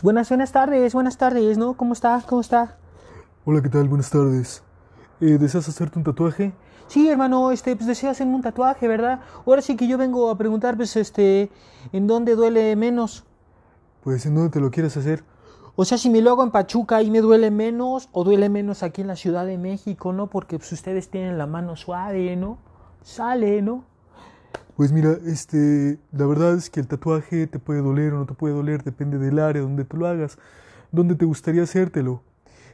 Buenas, buenas tardes, buenas tardes, ¿no? ¿Cómo está? ¿Cómo está? Hola, ¿qué tal? Buenas tardes. Eh, ¿Deseas hacerte un tatuaje? Sí, hermano, este, pues deseo hacerme un tatuaje, ¿verdad? Ahora sí que yo vengo a preguntar, pues, este, ¿en dónde duele menos? Pues, ¿en dónde te lo quieres hacer? O sea, si me lo hago en Pachuca y me duele menos, o duele menos aquí en la Ciudad de México, ¿no? Porque pues, ustedes tienen la mano suave, ¿no? Sale, ¿no? Pues mira, este, la verdad es que el tatuaje te puede doler o no te puede doler, depende del área donde tú lo hagas. ¿Dónde te gustaría hacértelo?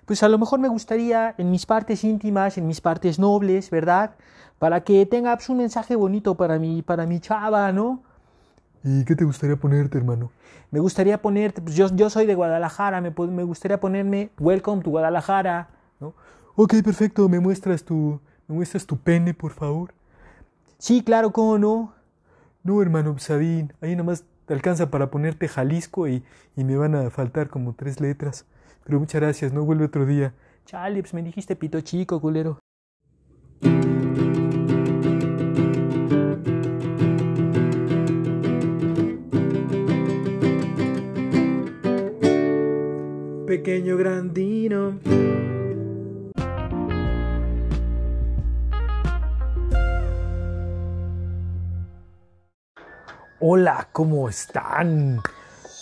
Pues a lo mejor me gustaría en mis partes íntimas, en mis partes nobles, ¿verdad? Para que tenga pues, un mensaje bonito para mi, para mi chava, ¿no? ¿Y qué te gustaría ponerte, hermano? Me gustaría ponerte, pues yo, yo soy de Guadalajara, me, me gustaría ponerme Welcome to Guadalajara, ¿no? Ok, perfecto, ¿me muestras tu, me muestras tu pene, por favor? Sí, claro, ¿cómo no? No, hermano, Sabín, pues, ahí nomás te alcanza para ponerte Jalisco y, y me van a faltar como tres letras. Pero muchas gracias, no vuelve otro día. Chale, pues me dijiste pito chico, culero. Pequeño grandino. Hola, ¿cómo están?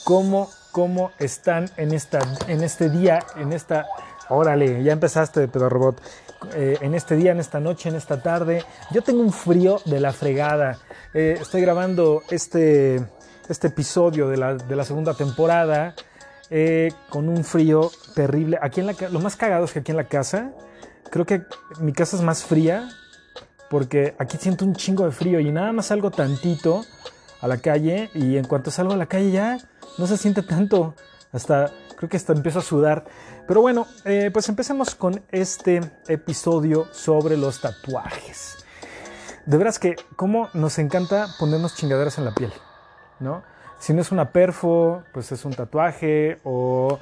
¿Cómo, cómo están en, esta, en este día, en esta... Órale, ya empezaste, Pedro Robot. Eh, en este día, en esta noche, en esta tarde. Yo tengo un frío de la fregada. Eh, estoy grabando este, este episodio de la, de la segunda temporada eh, con un frío terrible. Aquí en la lo más cagado es que aquí en la casa, creo que mi casa es más fría porque aquí siento un chingo de frío y nada más salgo tantito a la calle y en cuanto salgo a la calle ya no se siente tanto. Hasta creo que hasta empiezo a sudar. Pero bueno, eh, pues empecemos con este episodio sobre los tatuajes. De veras que, cómo nos encanta ponernos chingaderas en la piel, ¿no? Si no es una perfo, pues es un tatuaje o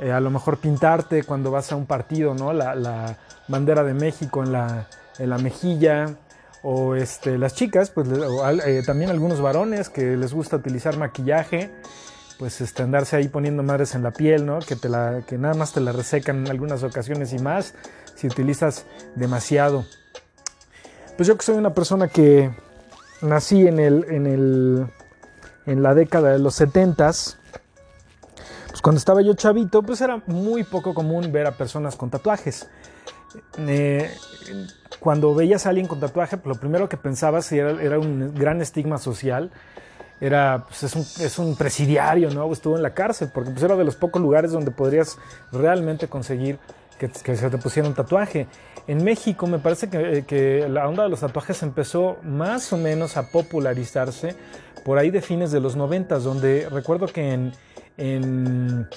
eh, a lo mejor pintarte cuando vas a un partido, ¿no? La, la bandera de México en la, en la mejilla o este, las chicas, pues eh, también algunos varones que les gusta utilizar maquillaje, pues este, andarse ahí poniendo madres en la piel, ¿no? Que, te la, que nada más te la resecan en algunas ocasiones y más si utilizas demasiado. Pues yo que soy una persona que nací en el, en el, en la década de los 70s, pues cuando estaba yo chavito, pues era muy poco común ver a personas con tatuajes. Eh, cuando veías a alguien con tatuaje, lo primero que pensabas era, era un gran estigma social. Era, pues es un, es un, presidiario, ¿no? Estuvo en la cárcel, porque pues era de los pocos lugares donde podrías realmente conseguir que, que se te pusiera un tatuaje. En México me parece que, que, la onda de los tatuajes empezó más o menos a popularizarse por ahí de fines de los noventas, donde recuerdo que en, en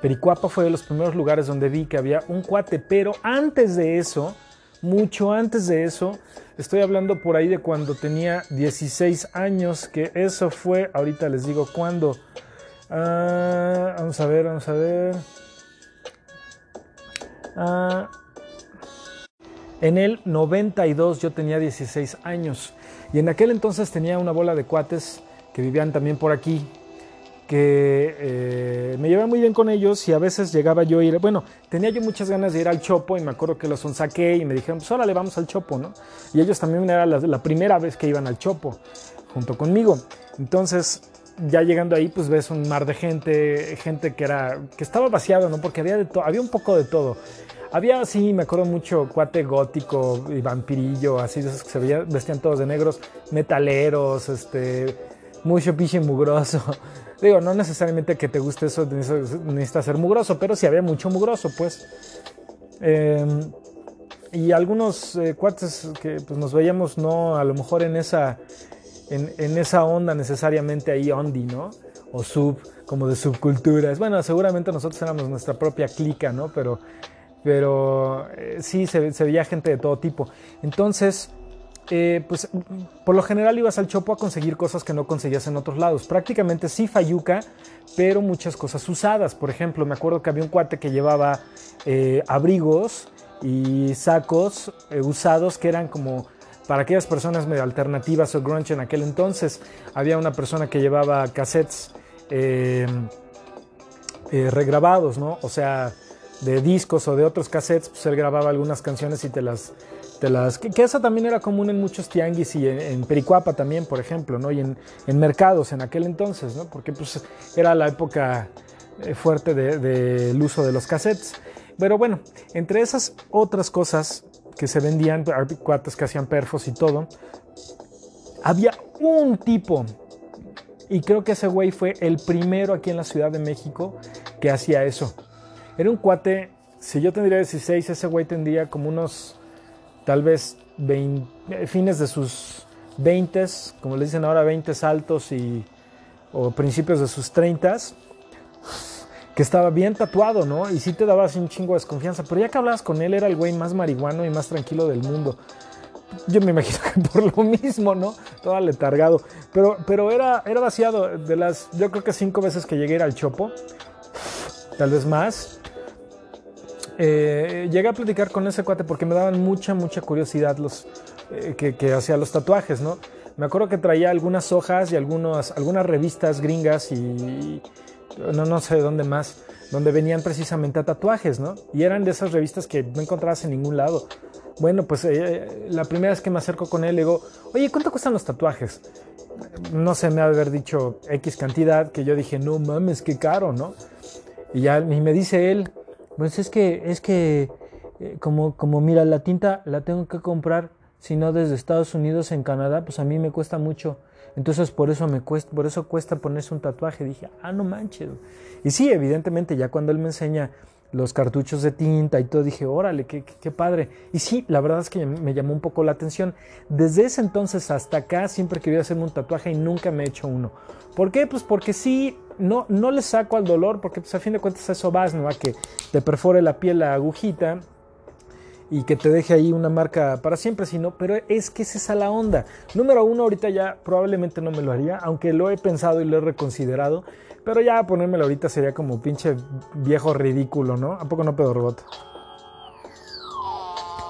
Pericuapa fue de los primeros lugares donde vi que había un cuate, pero antes de eso, mucho antes de eso, estoy hablando por ahí de cuando tenía 16 años, que eso fue, ahorita les digo cuándo. Uh, vamos a ver, vamos a ver. Uh, en el 92 yo tenía 16 años y en aquel entonces tenía una bola de cuates que vivían también por aquí, que eh, me llevaba muy bien con ellos y a veces llegaba yo a ir, bueno, tenía yo muchas ganas de ir al Chopo y me acuerdo que los sonsaqué y me dijeron, pues órale, vamos al Chopo, ¿no? Y ellos también era la, primera vez que iban al Chopo junto conmigo. Entonces, ya llegando ahí, pues ves un mar de gente, gente que era, que estaba vaciado, ¿no? Porque había de había un poco de todo. Había, sí, me acuerdo mucho, cuate gótico y vampirillo, así esos que se veían, vestían todos de negros, metaleros, este, mucho pinche mugroso. Digo, no necesariamente que te guste eso, necesitas ser mugroso, pero sí había mucho mugroso, pues. Eh, y algunos eh, cuates que pues, nos veíamos, no, a lo mejor en esa, en, en, esa onda necesariamente ahí, ondi, ¿no? O sub, como de subculturas. Bueno, seguramente nosotros éramos nuestra propia clica, ¿no? Pero, pero eh, sí, se veía gente de todo tipo. Entonces, eh, pues por lo general ibas al Chopo a conseguir cosas que no conseguías en otros lados. Prácticamente sí fayuca, pero muchas cosas usadas. Por ejemplo, me acuerdo que había un cuate que llevaba eh, abrigos y sacos eh, usados que eran como para aquellas personas medio alternativas o grunge en aquel entonces. Había una persona que llevaba cassettes regrabados, ¿no? O sea, de discos o de otros cassettes, pues él grababa algunas canciones y te las... Que, que eso también era común en muchos tianguis y en, en Pericuapa también, por ejemplo, ¿no? Y en, mercados en aquel entonces, ¿no? Porque pues era la época eh, fuerte del de, de uso de los cassettes. Pero bueno, entre esas otras cosas que se vendían, cuates que hacían perfos y todo, había un tipo, y creo que ese güey fue el primero aquí en la Ciudad de México que hacía eso. Era un cuate, si yo tendría 16, ese güey tendría como unos, tal vez, 20, fines de sus 20, como le dicen ahora, 20 altos y, o principios de sus 30 que estaba bien tatuado, ¿no? Y sí te daba así un chingo de desconfianza. Pero ya que hablabas con él, era el güey más marihuano y más tranquilo del mundo. Yo me imagino que por lo mismo, ¿no? Todo letargado. Pero, pero era, era vaciado. De las, yo creo que cinco veces que llegué al Chopo, tal vez más, eh, llegué a platicar con ese cuate porque me daban mucha, mucha curiosidad los eh, que, hacía los tatuajes, ¿no? Me acuerdo que traía algunas hojas y algunas, revistas gringas y no, no sé de dónde más, donde venían precisamente a tatuajes, ¿no? Y eran de esas revistas que no encontrabas en ningún lado. Bueno, pues eh, la primera vez que me acerco con él, le digo, oye, ¿cuánto cuestan los tatuajes? No sé, me ha haber dicho X cantidad, que yo dije, no mames, qué caro, ¿no? Y ya y me dice él, pues es que, es que, eh, como, como mira, la tinta la tengo que comprar, si no desde Estados Unidos en Canadá, pues a mí me cuesta mucho. Entonces por eso me cuesta, por eso cuesta ponerse un tatuaje. Dije, ah, no manches. Y sí, evidentemente, ya cuando él me enseña los cartuchos de tinta y todo, dije, órale, qué, padre. Y sí, la verdad es que me llamó un poco la atención. Desde ese entonces hasta acá siempre quería hacerme un tatuaje y nunca me he hecho uno. ¿Por qué? Pues porque sí, no, no le saco al dolor, porque pues a fin de cuentas eso vas, ¿no? A que te perfore la piel la agujita y que te deje ahí una marca para siempre, sino, pero es que es esa la onda. Número uno, ahorita ya probablemente no me lo haría, aunque lo he pensado y lo he reconsiderado, pero ya ponérmelo ahorita sería como pinche viejo ridículo, ¿no? ¿A poco no pedo robot?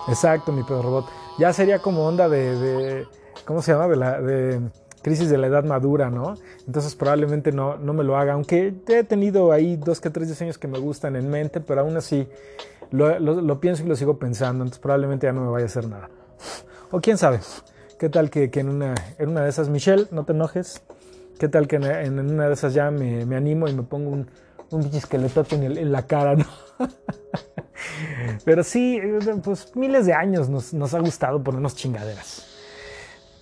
Exacto, mi pedo robot. Ya sería como onda de, ¿cómo se llama? De la, de crisis de la edad madura, ¿no? Entonces probablemente no, no me lo haga, aunque he tenido ahí dos que tres diseños que me gustan en mente, pero aún así lo, pienso y lo sigo pensando, entonces probablemente ya no me vaya a hacer nada. O quién sabe, qué tal que, que en, una, en, una, de esas, Michelle, no te enojes, qué tal que en, una de esas ya me, me, animo y me pongo un, un esqueletote en, el, en la cara, ¿no? Pero sí, pues miles de años nos, nos ha gustado ponernos chingaderas.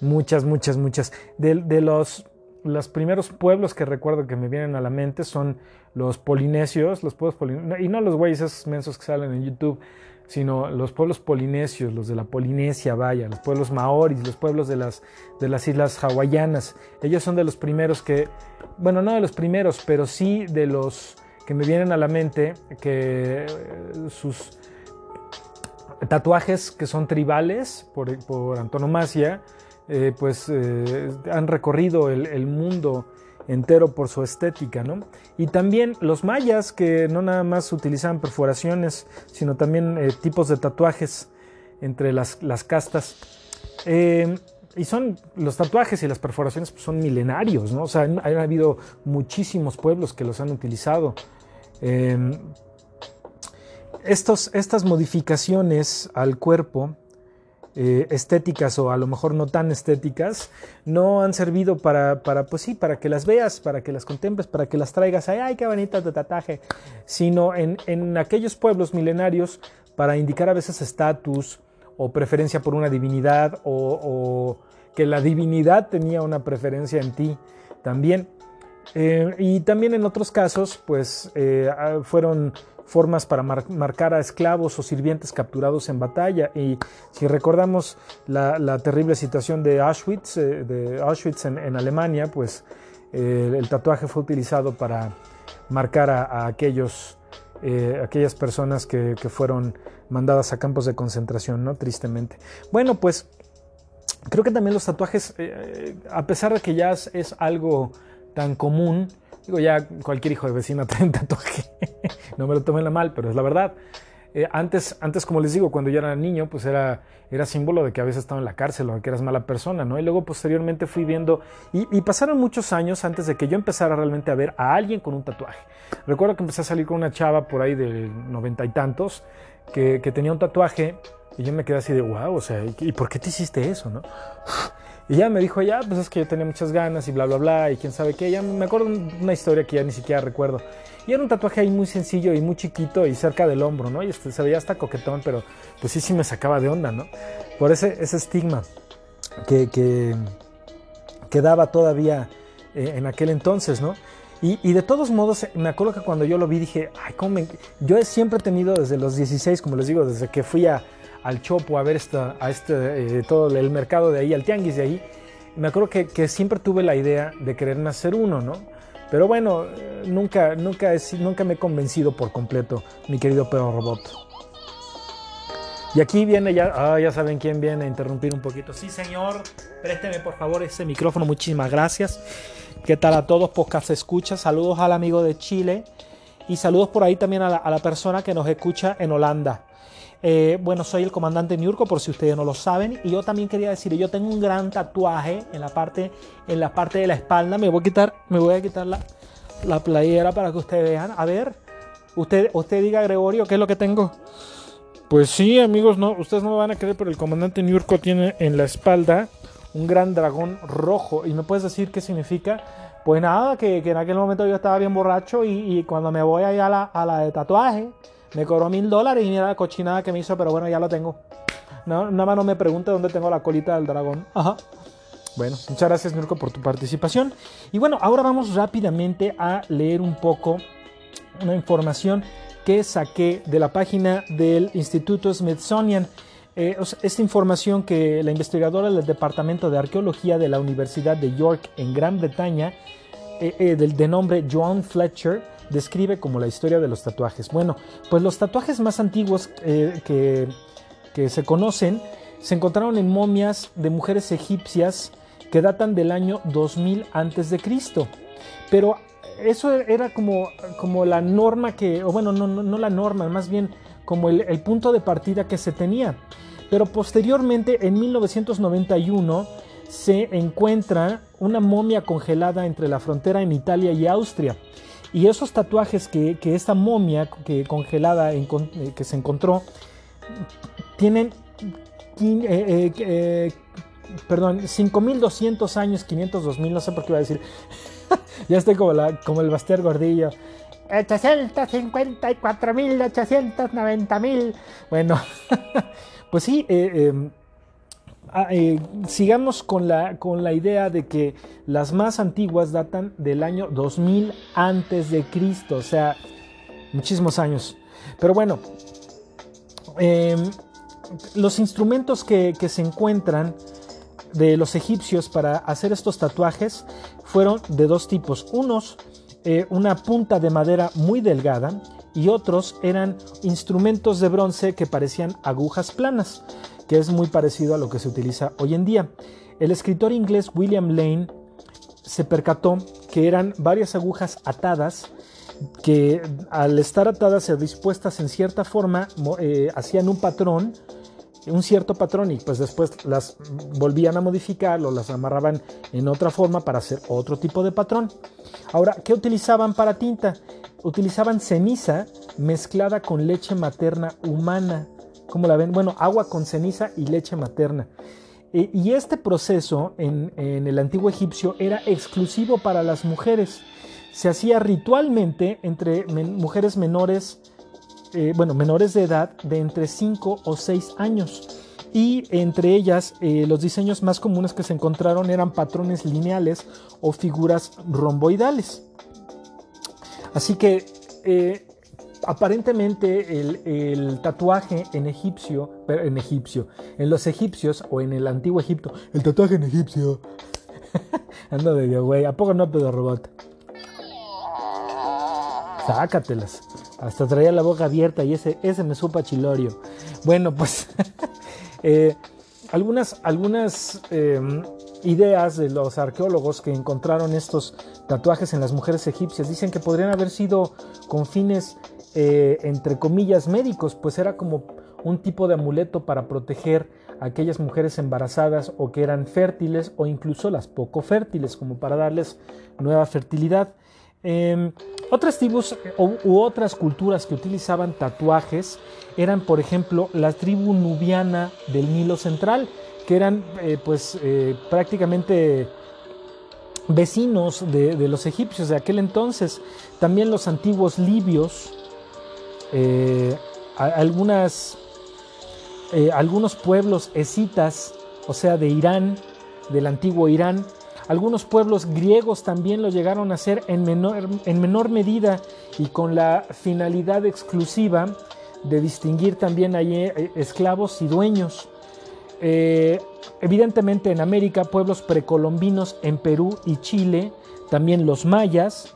Muchas, muchas, muchas. De, de los los primeros pueblos que recuerdo que me vienen a la mente son los polinesios, los pueblos polinesios, y no los güeyes esos mensos que salen en YouTube, sino los pueblos polinesios, los de la Polinesia, vaya, los pueblos maoris, los pueblos de las, de las islas hawaianas. Ellos son de los primeros que, bueno, no de los primeros, pero sí de los que me vienen a la mente, que sus tatuajes que son tribales por, antonomasia, eh, pues eh, han recorrido el, mundo entero por su estética, ¿no? Y también los mayas que no nada más utilizaban perforaciones, sino también eh, tipos de tatuajes entre las, las castas. y son los tatuajes y las perforaciones pues, son milenarios, ¿no? O sea, han, habido muchísimos pueblos que los han utilizado. Estos, estas modificaciones al cuerpo eh, estéticas o a lo mejor no tan estéticas, no han servido para, para, pues sí, para que las veas, para que las contemples, para que las traigas, ay, ay qué bonita tu tatuaje, sino en, en aquellos pueblos milenarios para indicar a veces estatus o preferencia por una divinidad o, que la divinidad tenía una preferencia en ti también. Eh, y también en otros casos, pues eh, fueron formas para mar marcar a esclavos o sirvientes capturados en batalla. Y si recordamos la, terrible situación de Auschwitz, eh, de Auschwitz en, Alemania, pues eh, el tatuaje fue utilizado para marcar a, aquellos, eh, aquellas personas que, fueron mandadas a campos de concentración, ¿no? Tristemente. Bueno, pues creo que también los tatuajes, a pesar de que ya es algo tan común, Digo, ya cualquier hijo de vecina trae un tatuaje. no me lo tomen la mal, pero es la verdad. eh, antes, antes, como les digo, cuando yo era niño, pues era, era símbolo de que veces estaba en la cárcel o de que eras mala persona, ¿no? Y luego posteriormente fui viendo, y, y, pasaron muchos años antes de que yo empezara realmente a ver a alguien con un tatuaje. Recuerdo que empecé a salir con una chava por ahí de noventa y tantos que, que, tenía un tatuaje y yo me quedé así de, wow, o sea, ¿y por qué te hiciste eso, no? Y ya me dijo, ya, pues es que yo tenía muchas ganas y bla, bla, bla, y quién sabe qué. Ya me acuerdo una historia que ya ni siquiera recuerdo. Y era un tatuaje ahí muy sencillo y muy chiquito y cerca del hombro, ¿no? Y este, se veía hasta coquetón, pero pues sí, sí me sacaba de onda, ¿no? Por ese, ese estigma que, que, que daba todavía eh, en aquel entonces, ¿no? Y, y, de todos modos, me acuerdo que cuando yo lo vi dije, ay, cómo me... Yo siempre he tenido desde los 16, como les digo, desde que fui a, al Chopo a ver esta, a este, eh, todo el mercado de ahí, al tianguis de ahí, me acuerdo que, siempre tuve la idea de quererme hacer uno, ¿no? Pero bueno, nunca, nunca, nunca me he convencido por completo, mi querido perro robot. Y aquí viene ya, ah, ya saben quién viene a interrumpir un poquito. Sí, señor, présteme por favor ese micrófono, muchísimas gracias. ¿Qué tal a todos? Podcast escucha. Saludos al amigo de Chile y saludos por ahí también a la, a la persona que nos escucha en Holanda. Eh, bueno, soy el comandante Niurko, por si ustedes no lo saben. Y yo también quería decir, yo tengo un gran tatuaje en la parte, en la parte de la espalda. Me voy a quitar, me voy a quitar la, la playera para que ustedes vean. A ver, usted, usted diga, Gregorio, ¿qué es lo que tengo? Pues sí, amigos, no, ustedes no me van a creer, pero el comandante Niurko tiene en la espalda un gran dragón rojo. ¿Y me puedes decir qué significa? Pues nada, que, en aquel momento yo estaba bien borracho y, y cuando me voy allá a la, a la de tatuaje, me cobró mil dólares y mira la cochinada que me hizo, pero bueno, ya lo tengo. No, nada más no me pregunte dónde tengo la colita del dragón. Ajá. Bueno, muchas gracias Mirko por tu participación. Y bueno, ahora vamos rápidamente a leer un poco una información que saqué de la página del Instituto Smithsonian. Eh, esta información que la investigadora del Departamento de Arqueología de la Universidad de York en Gran Bretaña, eh, eh, del, de nombre Joan Fletcher, describe como la historia de los tatuajes. Bueno, pues los tatuajes más antiguos eh, que, que, se conocen se encontraron en momias de mujeres egipcias que datan del año 2000 antes de Cristo. Pero eso era como, como la norma que, o bueno, no, no, la norma, más bien como el, el punto de partida que se tenía. Pero posteriormente, en 1991, se encuentra una momia congelada entre la frontera en Italia y Austria. Y esos tatuajes que, que esta momia que congelada en, que se encontró tienen eh, eh, eh, perdón, 5200 años, 502 mil, no sé por qué iba a decir. ya estoy como, la, como el Baster Gordillo. 854 mil, 890 mil. Bueno, pues sí, eh, eh, eh, sigamos con la, con la idea de que las más antiguas datan del año 2000 antes de Cristo, o sea, muchísimos años. Pero bueno, eh, los instrumentos que, que, se encuentran de los egipcios para hacer estos tatuajes fueron de dos tipos. Unos, eh, una punta de madera muy delgada y otros eran instrumentos de bronce que parecían agujas planas que es muy parecido a lo que se utiliza hoy en día. El escritor inglés William Lane se percató que eran varias agujas atadas que al estar atadas y dispuestas en cierta forma eh, hacían un patrón, un cierto patrón y pues después las volvían a modificar o las amarraban en otra forma para hacer otro tipo de patrón. Ahora, ¿qué utilizaban para tinta? Utilizaban ceniza mezclada con leche materna humana. ¿Cómo la ven? Bueno, agua con ceniza y leche materna. E, y este proceso en, el antiguo egipcio era exclusivo para las mujeres. Se hacía ritualmente entre mujeres menores, eh, bueno, menores de edad de entre 5 o 6 años. Y entre ellas, eh, los diseños más comunes que se encontraron eran patrones lineales o figuras romboidales. Así que eh, aparentemente el, tatuaje en egipcio, en egipcio, en los egipcios o en el antiguo Egipto, el tatuaje en egipcio. Ando de Dios, güey, ¿a poco no pedo robot? Sácatelas. Hasta traía la boca abierta y ese, ese me supa chilorio. Bueno, pues eh, algunas, algunas eh, ideas de los arqueólogos que encontraron estos tatuajes en las mujeres egipcias dicen que podrían haber sido con fines eh, entre comillas, médicos, pues era como un tipo de amuleto para proteger a aquellas mujeres embarazadas o que eran fértiles o incluso las poco fértiles, como para darles nueva fertilidad. Em, otras tribus u, otras culturas que utilizaban tatuajes eran, por ejemplo, la tribu nubiana del Nilo Central, que eran eh, pues eh, prácticamente vecinos de, los egipcios de aquel entonces. También los antiguos libios, eh, algunas, algunos pueblos escitas, o sea, de Irán, del antiguo Irán, algunos pueblos griegos también lo llegaron a hacer en menor, en menor medida y con la finalidad exclusiva de distinguir también ahí eh, esclavos y dueños. Eh, evidentemente en América, pueblos precolombinos en Perú y Chile, también los mayas.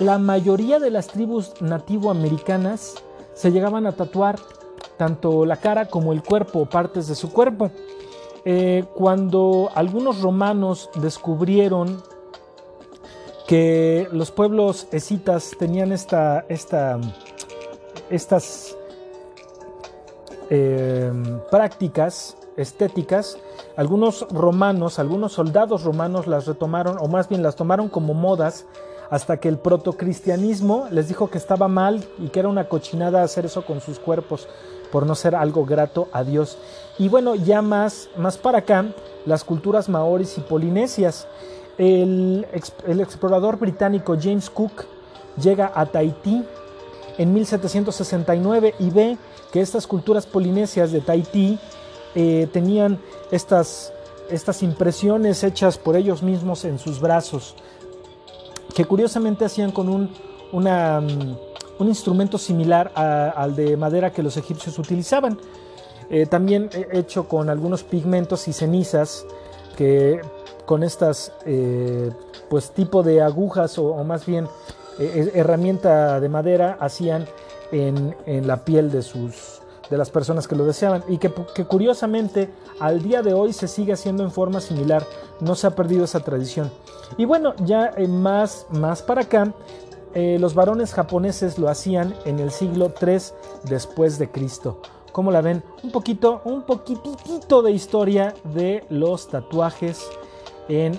La mayoría de las tribus nativoamericanas se llegaban a tatuar tanto la cara como el cuerpo o partes de su cuerpo. Eh, cuando algunos romanos descubrieron que los pueblos escitas tenían esta, esta, estas eh, prácticas estéticas, algunos romanos, algunos soldados romanos las retomaron, o más bien las tomaron como modas, hasta que el protocristianismo les dijo que estaba mal y que era una cochinada hacer eso con sus cuerpos por no ser algo grato a Dios. Y bueno, ya más, más para acá, las culturas maoris y polinesias. El, explorador británico James Cook llega a Tahití en 1769 y ve que estas culturas polinesias de Tahití eh, tenían estas, estas impresiones hechas por ellos mismos en sus brazos, que curiosamente hacían con un, mm, un instrumento similar al de madera que los egipcios utilizaban. Eh, también hecho con algunos pigmentos y cenizas que con estas eh, pues tipo de agujas o, más bien eh, herramienta de madera hacían en, la piel de sus de las personas que lo deseaban. Y que, curiosamente al día de hoy se sigue haciendo en forma similar. No se ha perdido esa tradición y bueno ya más más para acá eh, los varones japoneses lo hacían en el siglo 3 después de Cristo. ¿Cómo la ven? Un poquito, un poquitito de historia de los tatuajes en,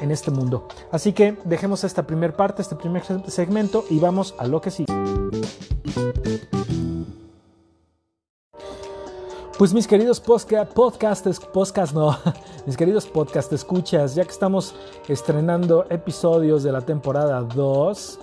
en este mundo. Así que dejemos esta primera parte, este primer segmento y vamos a lo que sigue. Pues mis queridos podcast, podcast no, mis queridos podcast escuchas, ya que estamos estrenando episodios de la temporada 2,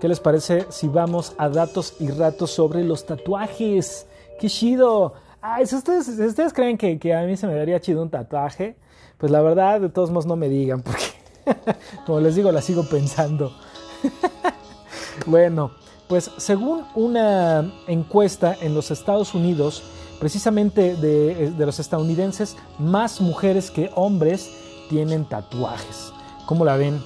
¿Qué les parece si vamos a datos y ratos sobre los tatuajes? ¡Qué chido! Ay, si ustedes, ustedes creen que, que, a mí se me daría chido un tatuaje, pues la verdad, de todos modos, no me digan, porque, como les digo, la sigo pensando. bueno, pues según una encuesta en los Estados Unidos, precisamente de, de los estadounidenses, más mujeres que hombres tienen tatuajes. ¿Cómo la ven?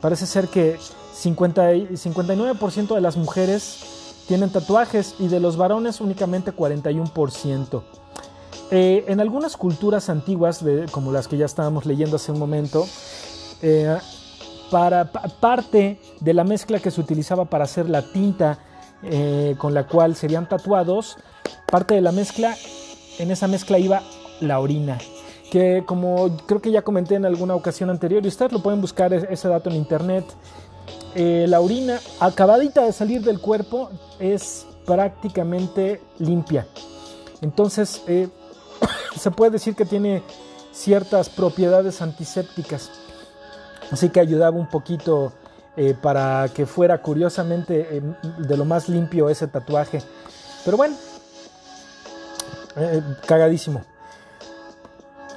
Parece ser que 59% de las mujeres tienen tatuajes y de los varones únicamente 41%. Eh, en algunas culturas antiguas, como las que ya estábamos leyendo hace un momento, eh, para parte de la mezcla que se utilizaba para hacer la tinta eh, con la cual serían tatuados, parte de la mezcla, en esa mezcla iba la orina que como creo que ya comenté en alguna ocasión anterior, y ustedes lo pueden buscar ese dato en internet, eh, la orina acabadita de salir del cuerpo es prácticamente limpia. Entonces, eh, se puede decir que tiene ciertas propiedades antisépticas. Así que ayudaba un poquito eh, para que fuera curiosamente de lo más limpio ese tatuaje. Pero bueno, cagadísimo.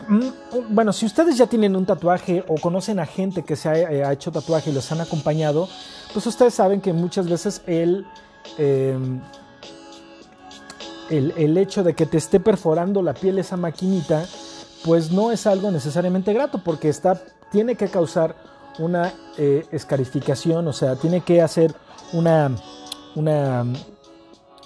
Mm, bueno, si ustedes ya tienen un tatuaje o conocen a gente que se ha, eh, hecho tatuaje y los han acompañado, pues ustedes saben que muchas veces em, el, el, hecho de que te esté perforando la piel esa maquinita, pues no es algo necesariamente grato porque está, tiene que causar una eh, escarificación, o sea, tiene que hacer una, una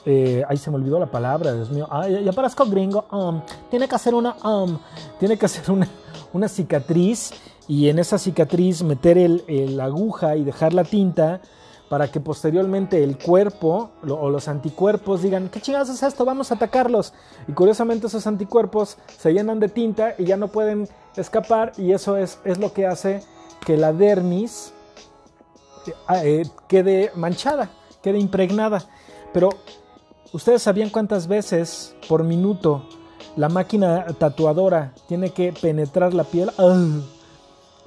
eh, ahí se me olvidó la palabra, Dios mío. ya parezco gringo. Um, tiene que hacer una. Um, tiene que hacer una, una cicatriz y en esa cicatriz meter el, aguja y dejar la tinta para que posteriormente el cuerpo o los anticuerpos digan, ¿qué chingados es esto? Vamos a atacarlos. Y curiosamente esos anticuerpos se llenan de tinta y ya no pueden escapar y eso es, es lo que hace que la dermis eh, eh, quede manchada, quede impregnada. Pero ¿ustedes sabían cuántas veces por minuto la máquina tatuadora tiene que penetrar la piel? ¡Ah!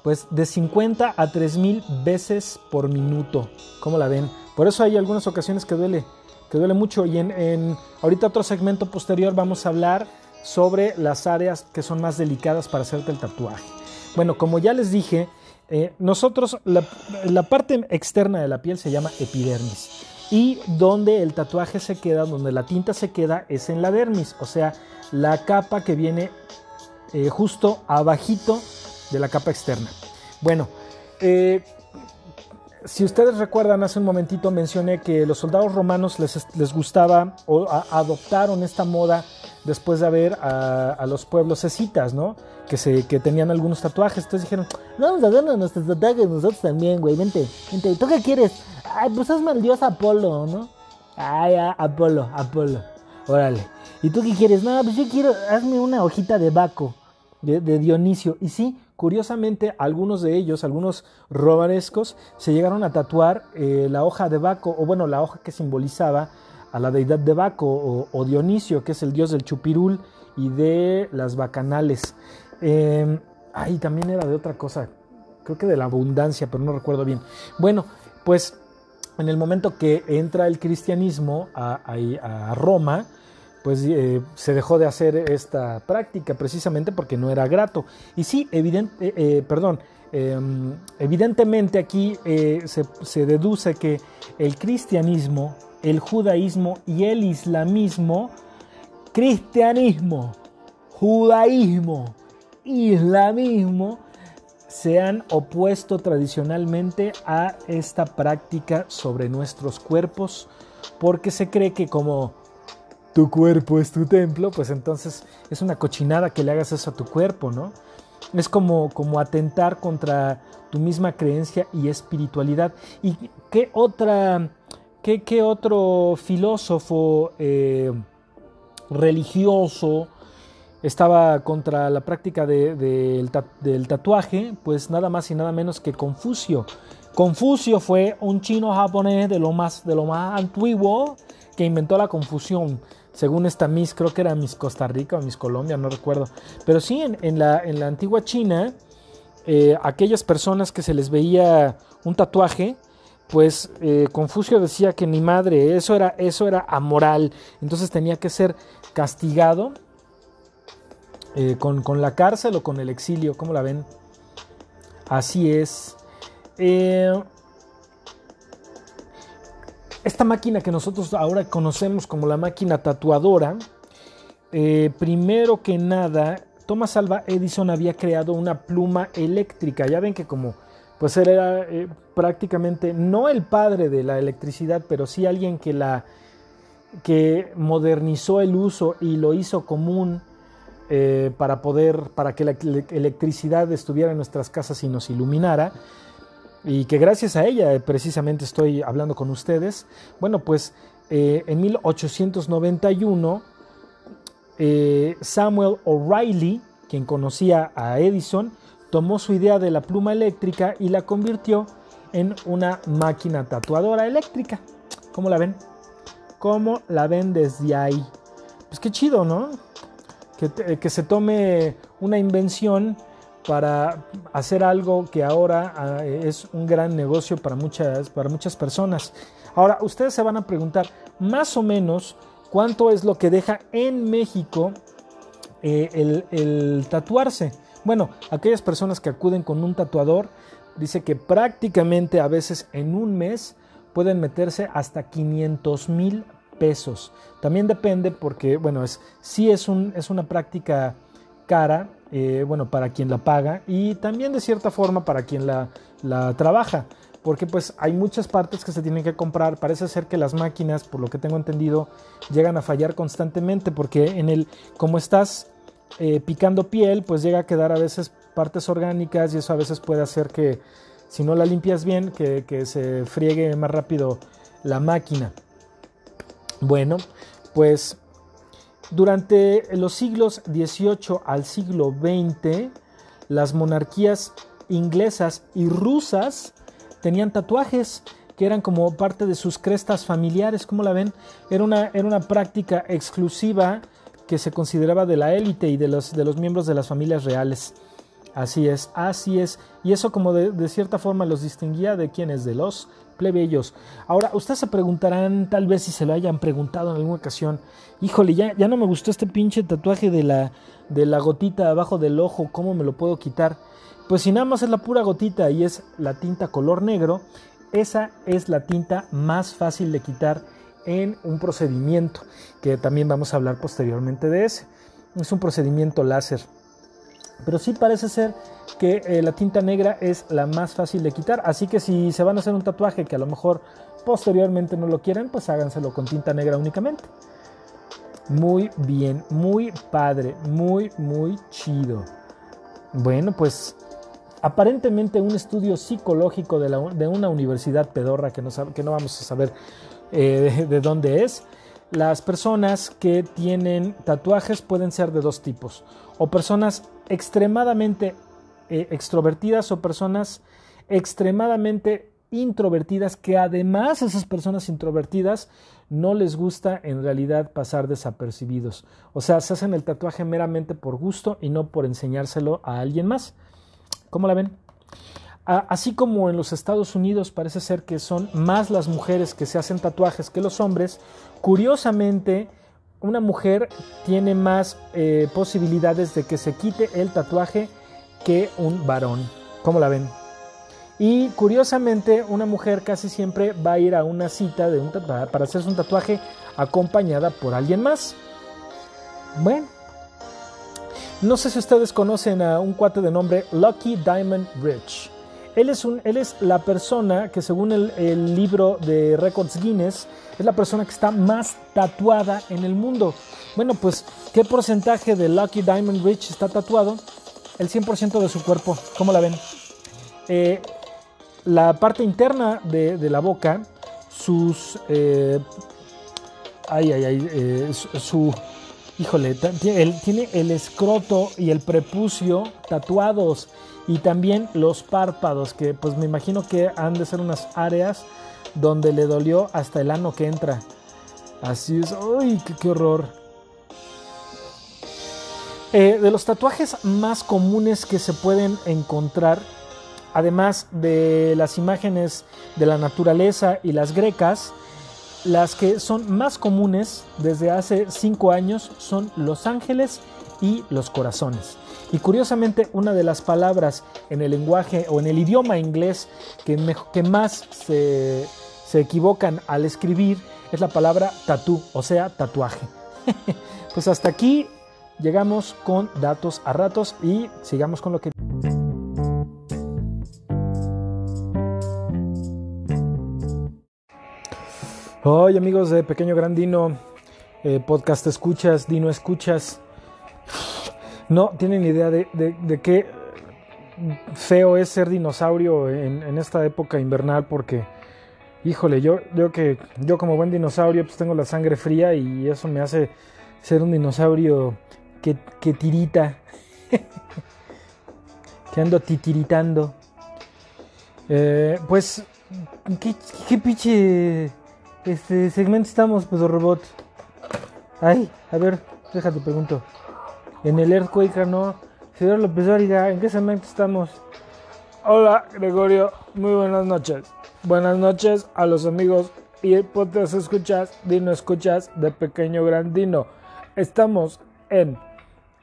Pues de 50 a 3000 veces por minuto. ¿Cómo la ven? Por eso hay algunas ocasiones que duele, que duele mucho. Y en, ahorita otro segmento posterior vamos a hablar sobre las áreas que son más delicadas para hacerte el tatuaje. Bueno, como ya les dije, eh, nosotros la, la parte externa de la piel se llama epidermis. Y donde el tatuaje se queda, donde la tinta se queda, es en la dermis, o sea, la capa que viene eh, justo abajito de la capa externa. Bueno, eh, si ustedes recuerdan, hace un momentito mencioné que los soldados romanos les, les gustaba o a- adoptaron esta moda después de ver a, a los pueblos escitas, ¿no? Que, se, que tenían algunos tatuajes. Entonces dijeron, Vamos a darnos nuestros tatuajes nosotros también, güey. Vente, vente. ¿Tú qué quieres? Ay, pues hazme el dios Apolo, ¿no? Ay, ah, Apolo, Apolo. Órale. ¿Y tú qué quieres? No, pues yo quiero, hazme una hojita de Baco, de Dionisio. Y sí, curiosamente, algunos de ellos, algunos romanescos, se llegaron a tatuar eh, la hoja de Baco, o bueno, la hoja que simbolizaba a la deidad de Baco, o, Dionisio, que es el dios del chupirul y de las bacanales. Eh, ay, también era de otra cosa, creo que de la abundancia, pero no recuerdo bien. Bueno, pues en el momento que entra el cristianismo a Roma, pues eh, se dejó de hacer esta práctica precisamente porque no era grato. Y sí, evidente, eh, eh, perdón, eh, evidentemente aquí se deduce que el cristianismo, el judaísmo y el islamismo, cristianismo, judaísmo, islamismo, se han opuesto tradicionalmente a esta práctica sobre nuestros cuerpos porque se cree que como tu cuerpo es tu templo, pues entonces es una cochinada que le hagas eso a tu cuerpo, ¿no? Es como, como atentar contra tu misma creencia y espiritualidad. ¿Y qué otra, qué, qué otro filósofo eh, religioso estaba contra la práctica del tatuaje? Pues nada más y nada menos que Confucio. Confucio fue un chino japonés de lo más, de lo más antiguo que inventó la confusión. Según esta Miss, creo que era Miss Costa Rica o Miss Colombia, no recuerdo. Pero sí, en, la, en la antigua China, eh, aquellas personas que se les veía un tatuaje, pues eh, Confucio decía que ni madre, eso era, eso era amoral. Entonces tenía que ser castigado eh, con, con la cárcel o con el exilio, ¿cómo la ven? Así es. Esta máquina que nosotros ahora conocemos como la máquina tatuadora, eh, primero que nada, Thomas Alva Edison había creado una pluma eléctrica. Ya ven que como pues él era eh, prácticamente no el padre de la electricidad, pero sí alguien que la que modernizó el uso y lo hizo común eh, para poder para que la ele- electricidad estuviera en nuestras casas y nos iluminara y que gracias a ella eh, precisamente estoy hablando con ustedes. Bueno, pues eh, en 1891 eh, Samuel O'Reilly, quien conocía a Edison, tomó su idea de la pluma eléctrica y la convirtió en una máquina tatuadora eléctrica. ¿Cómo la ven? ¿Cómo la ven desde ahí? Pues qué chido, ¿no? Que, que se tome una invención para hacer algo que ahora ah, es un gran negocio para muchas, para muchas personas. Ahora, ustedes se van a preguntar más o menos cuánto es lo que deja en México eh, el, el tatuarse. Bueno, aquellas personas que acuden con un tatuador, dice que prácticamente a veces en un mes pueden meterse hasta 500 mil pesos. También depende porque, bueno, es, sí es, un, es una práctica cara, eh, bueno, para quien la paga y también de cierta forma para quien la, la trabaja. Porque pues hay muchas partes que se tienen que comprar. Parece ser que las máquinas, por lo que tengo entendido, llegan a fallar constantemente porque en el, como estás eh, picando piel, pues llega a quedar a veces partes orgánicas y eso a veces puede hacer que si no la limpias bien, que, que se friegue más rápido la máquina. Bueno, pues durante los siglos XVIII al siglo XX, las monarquías inglesas y rusas tenían tatuajes que eran como parte de sus crestas familiares, como la ven? Era una, era una práctica exclusiva que se consideraba de la élite y de los, de los miembros de las familias reales. Así es, así es. Y eso como de, de cierta forma los distinguía de quienes, de los plebeyos. Ahora, ustedes se preguntarán, tal vez si se lo hayan preguntado en alguna ocasión, híjole, ya, ya no me gustó este pinche tatuaje de la, de la gotita abajo del ojo, ¿cómo me lo puedo quitar? Pues si nada más es la pura gotita y es la tinta color negro, esa es la tinta más fácil de quitar en un procedimiento, que también vamos a hablar posteriormente de ese. Es un procedimiento láser. Pero sí parece ser que eh, la tinta negra es la más fácil de quitar. Así que si se van a hacer un tatuaje que a lo mejor posteriormente no lo quieren, pues háganselo con tinta negra únicamente. Muy bien, muy padre, muy, muy chido. Bueno, pues aparentemente un estudio psicológico de, la, de una universidad pedorra que no, que no vamos a saber eh, de, de dónde es. Las personas que tienen tatuajes pueden ser de dos tipos. O personas extremadamente eh, extrovertidas o personas extremadamente introvertidas que además esas personas introvertidas no les gusta en realidad pasar desapercibidos. O sea, se hacen el tatuaje meramente por gusto y no por enseñárselo a alguien más. ¿Cómo la ven? Así como en los Estados Unidos parece ser que son más las mujeres que se hacen tatuajes que los hombres, curiosamente una mujer tiene más eh, posibilidades de que se quite el tatuaje que un varón. ¿Cómo la ven? Y curiosamente, una mujer casi siempre va a ir a una cita para hacerse un tatuaje acompañada por alguien más. Bueno, no sé si ustedes conocen a un cuate de nombre Lucky Diamond Rich. Él es, un, él es la persona que según el, libro de Records Guinness es la persona que está más tatuada en el mundo. Bueno, pues, ¿qué porcentaje de Lucky Diamond Rich está tatuado? El 100% de su cuerpo. ¿Cómo la ven? Eh, la parte interna de, la boca, sus... Eh, ay, ay, ay, eh, su, su... Híjole, él tiene el escroto y el prepucio tatuados y también los párpados, que pues me imagino que han de ser unas áreas donde le dolió hasta el ano que entra. Así es, ¡ay, qué, horror! Eh, de los tatuajes más comunes que se pueden encontrar, además de las imágenes de la naturaleza y las grecas, las que son más comunes desde hace cinco años son los ángeles y los corazones. Y curiosamente, una de las palabras en el lenguaje o en el idioma inglés que, más se, se equivocan al escribir es la palabra tatú, o sea, tatuaje. pues hasta aquí llegamos con datos a ratos y sigamos con lo que... Hoy amigos de Pequeño Gran Dino, eh, podcast escuchas, Dino escuchas, no tienen idea de, de, qué feo es ser dinosaurio en, en, esta época invernal porque, híjole, yo, yo que yo como buen dinosaurio pues tengo la sangre fría y eso me hace ser un dinosaurio que, que tirita, que ando titiritando. Eh, pues, ¿qué, qué pinche este segmento estamos, pues robot? Ay, a ver, déjate pregunto. En el Earthquake, ¿no? Señor López Origa, ¿en qué segmento estamos? Hola, Gregorio, muy buenas noches. Buenas noches a los amigos y podcast escuchas, Dino escuchas de Pequeño Grandino. Estamos en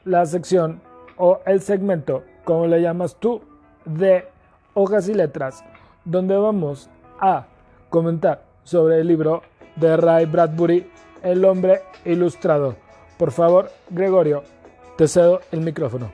la sección o el segmento, como le llamas tú, de hojas y letras, donde vamos a comentar sobre el libro de Ray Bradbury, El hombre ilustrado. Por favor, Gregorio, te cedo el micrófono.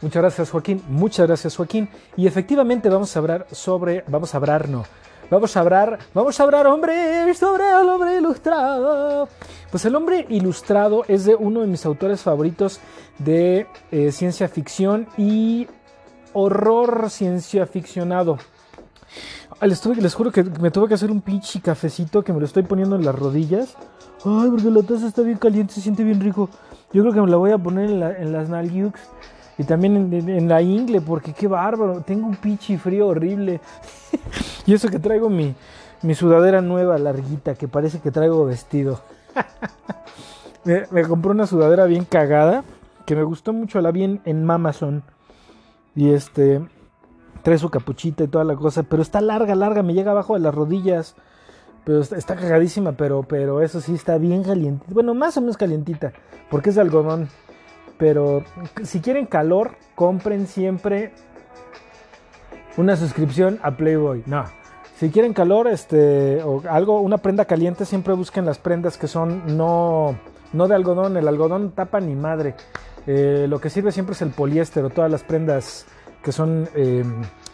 Muchas gracias, Joaquín. Muchas gracias, Joaquín. Y efectivamente vamos a hablar sobre, vamos a hablar, no, vamos a hablar, vamos a hablar, hombre, sobre el hombre ilustrado. Pues el hombre ilustrado es de uno de mis autores favoritos de eh, ciencia ficción y horror ciencia ficcionado. Ay, les, les juro que me tuve que hacer un pinche cafecito que me lo estoy poniendo en las rodillas. Ay, porque la taza está bien caliente, se siente bien rico. Yo creo que me la voy a poner en, la- en las nalgiux y también en, la ingle, porque qué bárbaro. Tengo un pinche frío horrible. y eso que traigo mi, mi sudadera nueva, larguita, que parece que traigo vestido. me, me compré una sudadera bien cagada, que me gustó mucho, la vi en, en Amazon. Y este, trae su capuchita y toda la cosa, pero está larga, larga, me llega abajo de las rodillas. Pero está, cagadísima, pero, pero eso sí está bien calientita. Bueno, más o menos calientita, porque es de algodón. Pero si quieren calor, compren siempre una suscripción a Playboy. No. Si quieren calor, este, o algo, una prenda caliente, siempre busquen las prendas que son no, no de algodón. El algodón tapa ni madre. Eh, lo que sirve siempre es el poliéster o todas las prendas que son eh,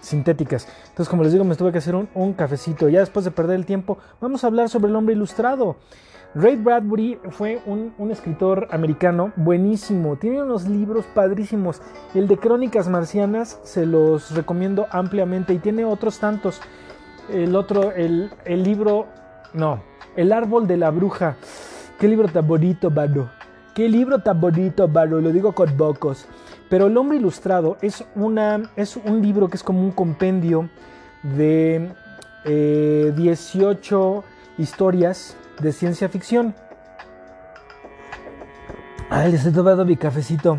sintéticas. Entonces, como les digo, me tuve que hacer un, un cafecito. Ya después de perder el tiempo, vamos a hablar sobre el hombre ilustrado. Ray Bradbury fue un, un escritor americano buenísimo. Tiene unos libros padrísimos. El de Crónicas Marcianas se los recomiendo ampliamente y tiene otros tantos. El otro, el, el libro, no, El árbol de la bruja. Qué libro tan bonito, mano. Qué libro tan bonito, mano. Lo digo con bocos. Pero El hombre ilustrado es, una, es un libro que es como un compendio de eh, 18 historias de ciencia ficción. Ay, les estoy tomando mi cafecito.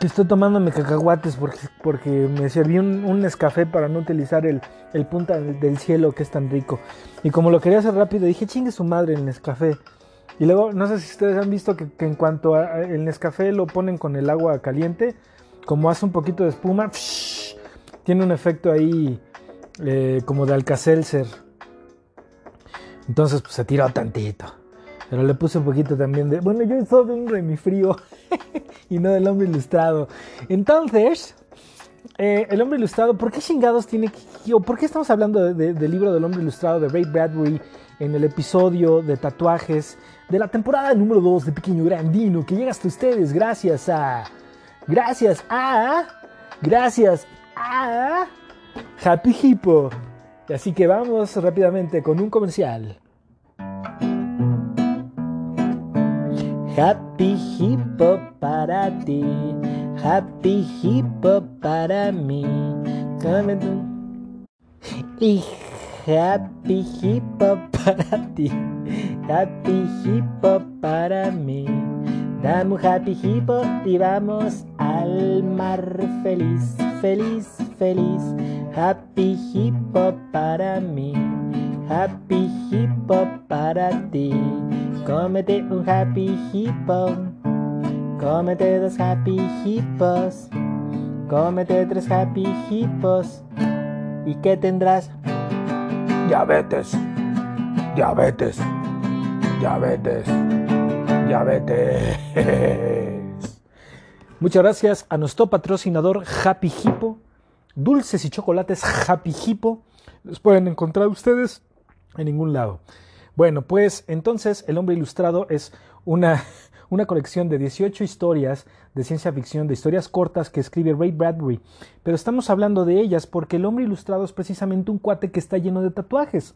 Que estoy tomándome cacahuates porque, porque me serví un, un Nescafé para no utilizar el, el punta del, cielo que es tan rico. Y como lo quería hacer rápido, dije, chingue su madre el Nescafé. Y luego, no sé si ustedes han visto que, en cuanto a- el Nescafé lo ponen con el agua caliente, como hace un poquito de espuma, tiene un efecto ahí eh, como de Alka-Seltzer. Entonces, pues se tiró tantito. Pero le puse un poquito también de. Bueno, yo soy de un remifrío y no del hombre ilustrado. Entonces, eh, el hombre ilustrado, ¿por qué chingados tiene que.? o ¿Por qué estamos hablando de- de- del libro del hombre ilustrado de Ray Bradbury en el episodio de tatuajes de la temporada número 2 de Pequeño Grandino que llega hasta ustedes gracias a. Gracias a. Gracias a. Happy Hippo. Así que vamos rápidamente con un comercial. Happy Hippo para ti, Happy Hippo para mí. Come Happy Hippo para ti, Happy Hippo para mí. Dame un Happy Hippo y vamos al mar feliz, feliz, feliz. Happy Hippo para mí, Happy Hippo para ti. Cómete un Happy Hippo, cómete dos Happy Hippos, cómete tres Happy Hippos. ¿Y qué tendrás? Diabetes. Diabetes. Diabetes. Diabetes. Muchas gracias a nuestro patrocinador Happy Hippo. Dulces y chocolates Happy Hippo. Los pueden encontrar ustedes en ningún lado. Bueno, pues entonces El hombre ilustrado es una, una colección de 18 historias de ciencia ficción, de historias cortas que escribe Ray Bradbury. Pero estamos hablando de ellas porque El hombre ilustrado es precisamente un cuate que está lleno de tatuajes.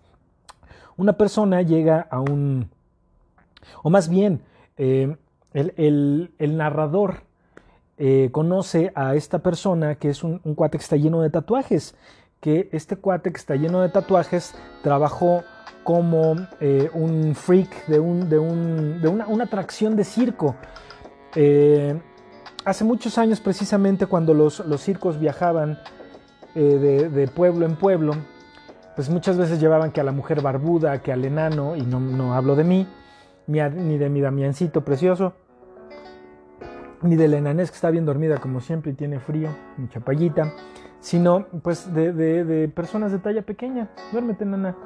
Una persona llega a un... o más bien, eh, el, el- el narrador eh, conoce a esta persona que es un, cuate que está lleno de tatuajes, que este cuate que está lleno de tatuajes trabajó como eh, un freak de, un, de, un- de una, una atracción de circo. Eh, hace muchos años precisamente cuando los, los circos viajaban eh, de, pueblo en pueblo, pues muchas veces llevaban que a la mujer barbuda, que al enano, y no, no hablo de mí, ni de mi Damiancito precioso, ni de la enanés que está bien dormida como siempre y tiene frío, mi chapallita, sino pues de, de- de personas de talla pequeña. Duérmete, nana.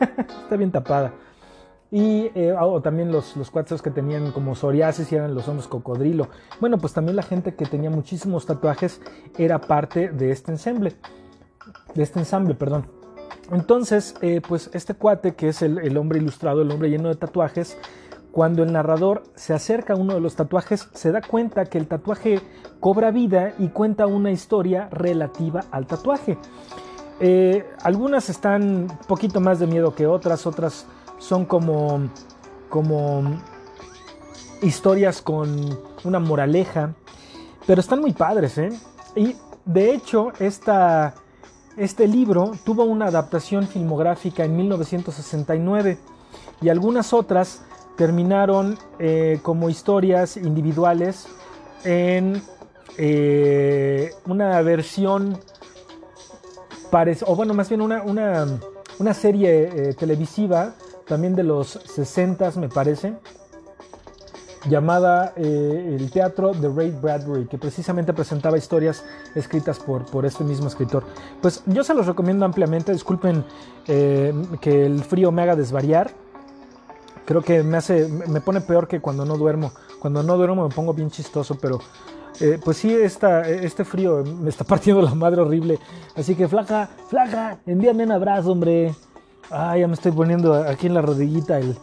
está bien tapada. Y eh, o también los, los que tenían como psoriasis y eran los hombres cocodrilo. Bueno, pues también la gente que tenía muchísimos tatuajes era parte de este ensamble. De este ensamble, perdón. Entonces, eh, pues este cuate que es el, el hombre ilustrado, el hombre lleno de tatuajes, cuando el narrador se acerca a uno de los tatuajes, se da cuenta que el tatuaje cobra vida y cuenta una historia relativa al tatuaje. Eh, algunas están un poquito más de miedo que otras, otras son como, como historias con una moraleja, pero están muy padres, ¿eh? Y de hecho, esta, este libro tuvo una adaptación filmográfica en 1969 y algunas otras terminaron eh, como historias individuales en eh, una versión, o bueno, más bien una, una, una serie eh, televisiva, también de los 60 me parece, llamada eh, El Teatro de Ray Bradbury, que precisamente presentaba historias escritas por, por este mismo escritor. Pues yo se los recomiendo ampliamente, disculpen eh, que el frío me haga desvariar, creo que me hace, me pone peor que cuando no duermo, cuando no duermo me pongo bien chistoso, pero... eh, pues sí, esta, este frío me está partiendo la madre horrible. Así que, flaca, flaca, envíame un abrazo, hombre. Ah, ya me estoy poniendo aquí en la rodillita el,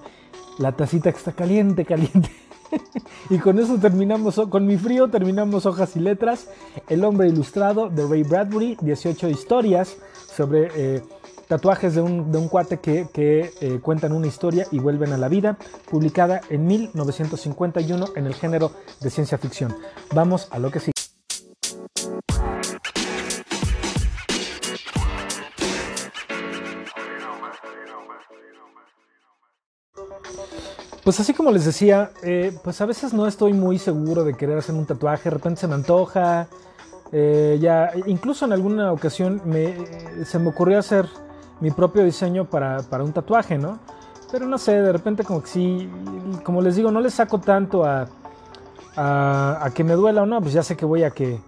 la tacita que está caliente, caliente. y con eso terminamos, con mi frío terminamos hojas y letras. El hombre ilustrado de Ray Bradbury, 18 historias sobre eh, tatuajes de un, de un cuate que, que eh, cuentan una historia y vuelven a la vida, publicada en 1951 en el género de ciencia ficción. Vamos a lo que sigue. Pues así como les decía, eh, pues a veces no estoy muy seguro de querer hacer un tatuaje, de repente se me antoja, eh, ya, incluso en alguna ocasión me, se me ocurrió hacer mi propio diseño para, para, un tatuaje, ¿no? Pero no sé, de repente como que sí, como les digo, no le saco tanto a, a, a que me duela o no, pues ya sé que voy a que,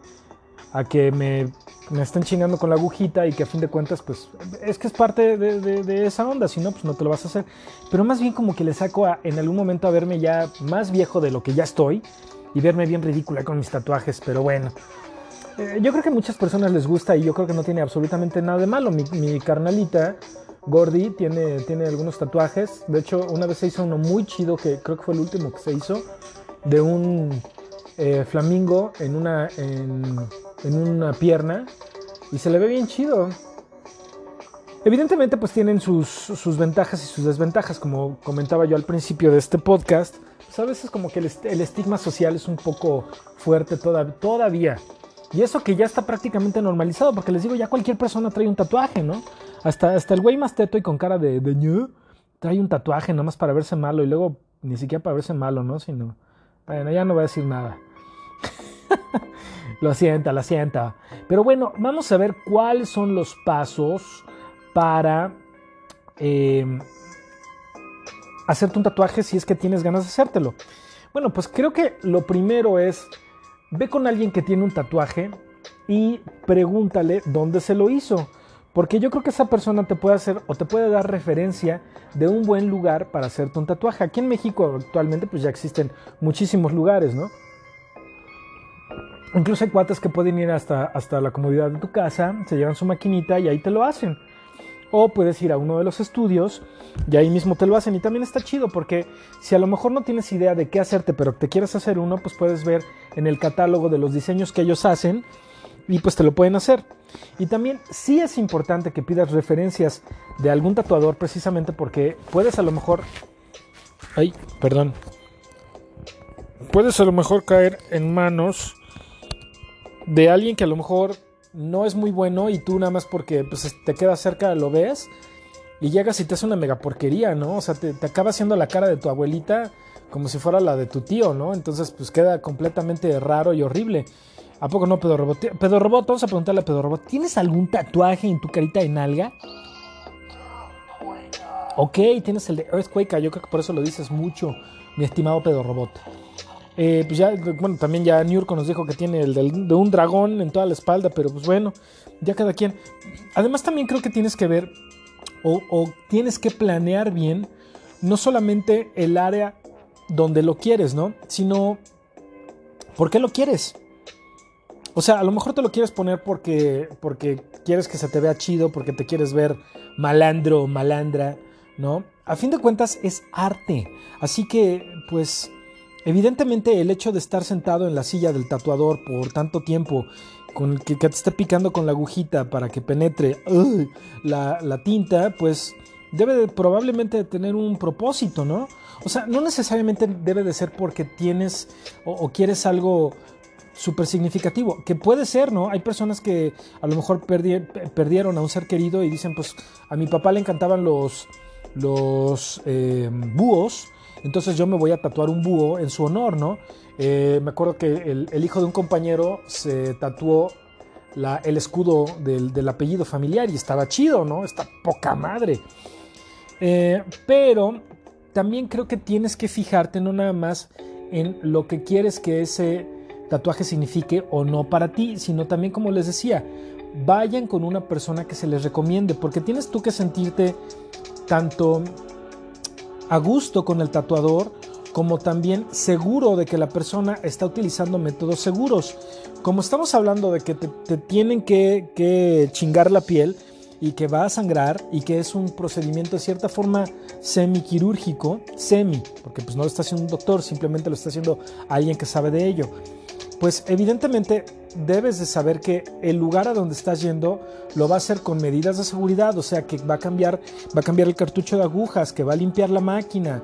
a que me, me estén chingando con la agujita y que a fin de cuentas, pues es que es parte de, esa onda, si no, pues no te lo vas a hacer. Pero más bien como que le saco en algún momento a verme ya más viejo de lo que ya estoy y verme bien ridícula con mis tatuajes, pero bueno. Eh, yo creo que a muchas personas les gusta y yo creo que no tiene absolutamente nada de malo. Mi, carnalita, Gordy, tiene, tiene algunos tatuajes. De hecho, una vez se hizo uno muy chido que creo que fue el último que se hizo, de un eh, flamingo en una, en una pierna y se le ve bien chido. Evidentemente pues tienen sus, sus, ventajas y sus desventajas, como comentaba yo al principio de este podcast. Pues a veces como que el, estigma social es un poco fuerte toda, todavía. Y eso que ya está prácticamente normalizado, porque les digo, ya cualquier persona trae un tatuaje, ¿no? Hasta, hasta el güey más teto y con cara de, de trae un tatuaje nomás para verse malo y luego ni siquiera para verse malo, ¿no? Sino, bueno, ya no voy a decir nada. lo sienta, lo sienta. Pero bueno, vamos a ver cuáles son los pasos para eh, hacerte un tatuaje si es que tienes ganas de hacértelo. Bueno, pues creo que lo primero es, ve con alguien que tiene un tatuaje y pregúntale dónde se lo hizo. Porque yo creo que esa persona te puede hacer o te puede dar referencia de un buen lugar para hacerte un tatuaje. Aquí en México actualmente pues ya existen muchísimos lugares, ¿no? Incluso hay cuates que pueden ir hasta, hasta la comodidad de tu casa, se llevan su maquinita y ahí te lo hacen. O puedes ir a uno de los estudios y ahí mismo te lo hacen. Y también está chido porque si a lo mejor no tienes idea de qué hacerte, pero te quieres hacer uno, pues puedes ver en el catálogo de los diseños que ellos hacen y pues te lo pueden hacer. Y también sí es importante que pidas referencias de algún tatuador precisamente porque puedes a lo mejor... Ay, perdón. Puedes a lo mejor caer en manos de alguien que a lo mejor no es muy bueno y tú nada más porque pues, te quedas cerca lo ves y llegas y te hace una mega porquería, ¿no? O sea, te, te, acaba haciendo la cara de tu abuelita como si fuera la de tu tío, ¿no? Entonces pues queda completamente raro y horrible. ¿A poco no, Pedro Robot? Pedro Robot, vamos a preguntarle a Pedro Robot, ¿tienes algún tatuaje en tu carita de nalga? Ok, tienes el de Earthquake, yo creo que por eso lo dices mucho, mi estimado Pedro Robot. Eh, pues ya, bueno, también ya Nurko nos dijo que tiene el de un dragón en toda la espalda, pero pues bueno, ya cada quien. Además también creo que tienes que ver o, o tienes que planear bien no solamente el área donde lo quieres, ¿no? Sino, ¿por qué lo quieres? O sea, a lo mejor te lo quieres poner porque, porque quieres que se te vea chido, porque te quieres ver malandro o malandra, ¿no? A fin de cuentas es arte. Así que, pues, Evidentemente el hecho de estar sentado en la silla del tatuador por tanto tiempo con que, que te esté picando con la agujita para que penetre la, tinta, pues debe de, probablemente tener un propósito, ¿no? O sea, no necesariamente debe de ser porque tienes o, quieres algo súper significativo, que puede ser, ¿no? Hay personas que a lo mejor perdi- perdieron a un ser querido y dicen, pues a mi papá le encantaban los, los eh, búhos, entonces yo me voy a tatuar un búho en su honor, ¿no? Eh, me acuerdo que el, hijo de un compañero se tatuó el escudo del, del apellido familiar y estaba chido, ¿no? Está poca madre. Eh, pero también creo que tienes que fijarte no nada más en lo que quieres que ese tatuaje signifique o no para ti, sino también como les decía, vayan con una persona que se les recomiende, porque tienes tú que sentirte tanto a gusto con el tatuador como también seguro de que la persona está utilizando métodos seguros. Como estamos hablando de que te, tienen que, chingar la piel y que va a sangrar y que es un procedimiento de cierta forma semiquirúrgico, semi, porque pues no lo está haciendo un doctor, simplemente lo está haciendo alguien que sabe de ello. Pues evidentemente debes de saber que el lugar a donde estás yendo lo va a hacer con medidas de seguridad, o sea que va a cambiar, va a cambiar el cartucho de agujas, que va a limpiar la máquina,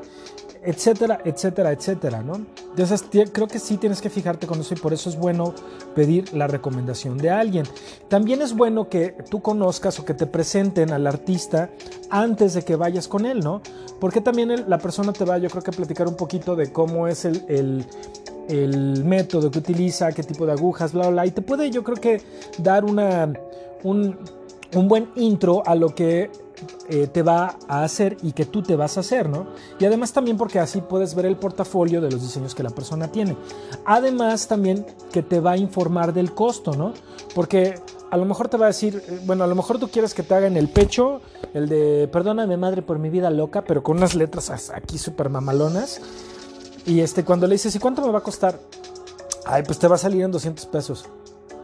etcétera, etcétera, etcétera, ¿no? Entonces creo que sí tienes que fijarte con eso y por eso es bueno pedir la recomendación de alguien. También es bueno que tú conozcas o que te presenten al artista antes de que vayas con él, ¿no? Porque también el- la persona te va, yo creo que a platicar un poquito de cómo es el, el, el método que utiliza, qué tipo de agujas, bla, bla, bla, y te puede, yo creo que dar una, un, un buen intro a lo que eh, te va a hacer y que tú te vas a hacer, ¿no? Y además también porque así puedes ver el portafolio de los diseños que la persona tiene. Además también que te va a informar del costo, ¿no? Porque a lo mejor te va a decir, eh, bueno, a lo mejor tú quieres que te hagan el pecho, el de perdóname madre por mi vida loca, pero con unas letras as- aquí súper mamalonas. Y este, cuando le dices, ¿y cuánto me va a costar? Ay, pues te va a salir en 200 pesos.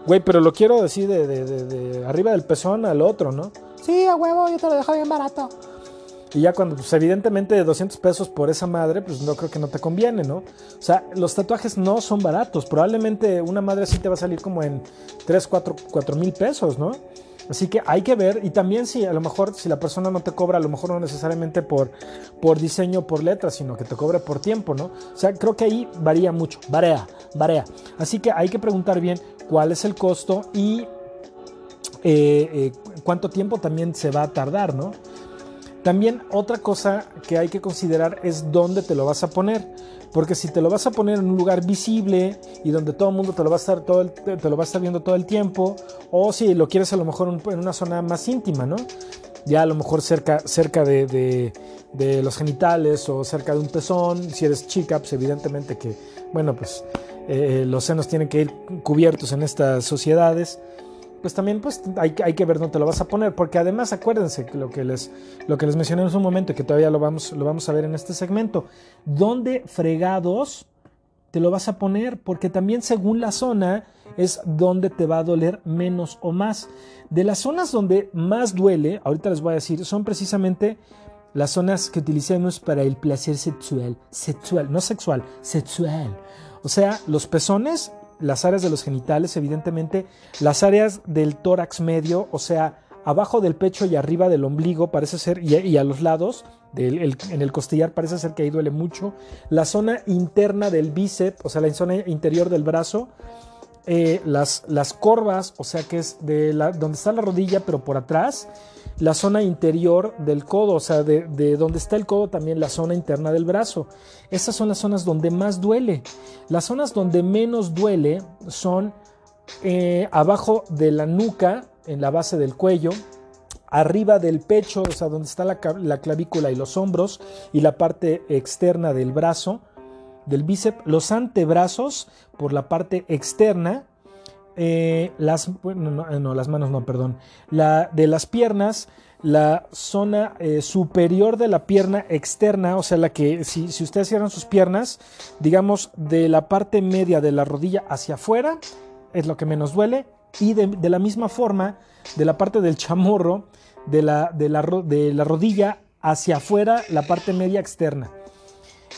Güey, pero lo quiero decir de, de- de- de arriba del pezón al otro, ¿no? Sí, a huevo, yo te lo dejo bien barato. Y ya cuando, pues evidentemente 200 pesos por esa madre, pues no creo que no te conviene, ¿no? O sea, los tatuajes no son baratos. Probablemente una madre sí te va a salir como en 3, 4, 4 mil pesos, ¿no? Así que hay que ver, y también si a lo mejor si la persona no te cobra, a lo mejor no necesariamente por, por diseño, por letra, sino que te cobre por tiempo, ¿no? O sea, creo que ahí varía mucho, varía, varía. Así que hay que preguntar bien cuál es el costo y eh, eh, cuánto tiempo también se va a tardar, ¿no? También otra cosa que hay que considerar es dónde te lo vas a poner. Porque si te lo vas a poner en un lugar visible y donde todo el mundo te lo va a estar, todo el- te lo va a estar viendo todo el tiempo, o si lo quieres a lo mejor en una zona más íntima, ¿no? Ya a lo mejor cerca, cerca de, de- de los genitales o cerca de un pezón. Si eres chica, pues evidentemente que, bueno, pues eh, los senos tienen que ir cubiertos en estas sociedades pues también pues hay, que- hay que ver dónde lo vas a poner, porque además acuérdense lo que les, lo que les mencioné en un momento y que todavía lo vamos, lo vamos a ver en este segmento, dónde fregados te lo vas a poner, porque también según la zona es donde te va a doler menos o más. De las zonas donde más duele, ahorita les voy a decir, son precisamente las zonas que utilicemos para el placer sexual, sexual, no sexual, sexual. O sea, los pezones, las áreas de los genitales, evidentemente, las áreas del tórax medio, o sea, abajo del pecho y arriba del ombligo, parece ser, y, a los lados, en el costillar, parece ser que ahí duele mucho. La zona interna del bíceps, o sea, la zona interior del brazo, eh, las, las corvas, o sea que es de la, donde está la rodilla, pero por atrás, la zona interior del codo, o sea, de, de donde está el codo también la zona interna del brazo. Estas son las zonas donde más duele. Las zonas donde menos duele son eh, abajo de la nuca, en la base del cuello, arriba del pecho, o sea, donde está la clavícula y los hombros, y la parte externa del brazo, del bíceps, los antebrazos por la parte externa, eh, las, bueno, no, eh, no, las manos no, perdón, la de las piernas, la zona eh, superior de la pierna externa, o sea, la que si, si ustedes cierran sus piernas, digamos de la parte media de la rodilla hacia afuera, es lo que menos duele, y de, de la misma forma, de la parte del chamorro, de la, de la, de la rodilla hacia afuera, la parte media externa.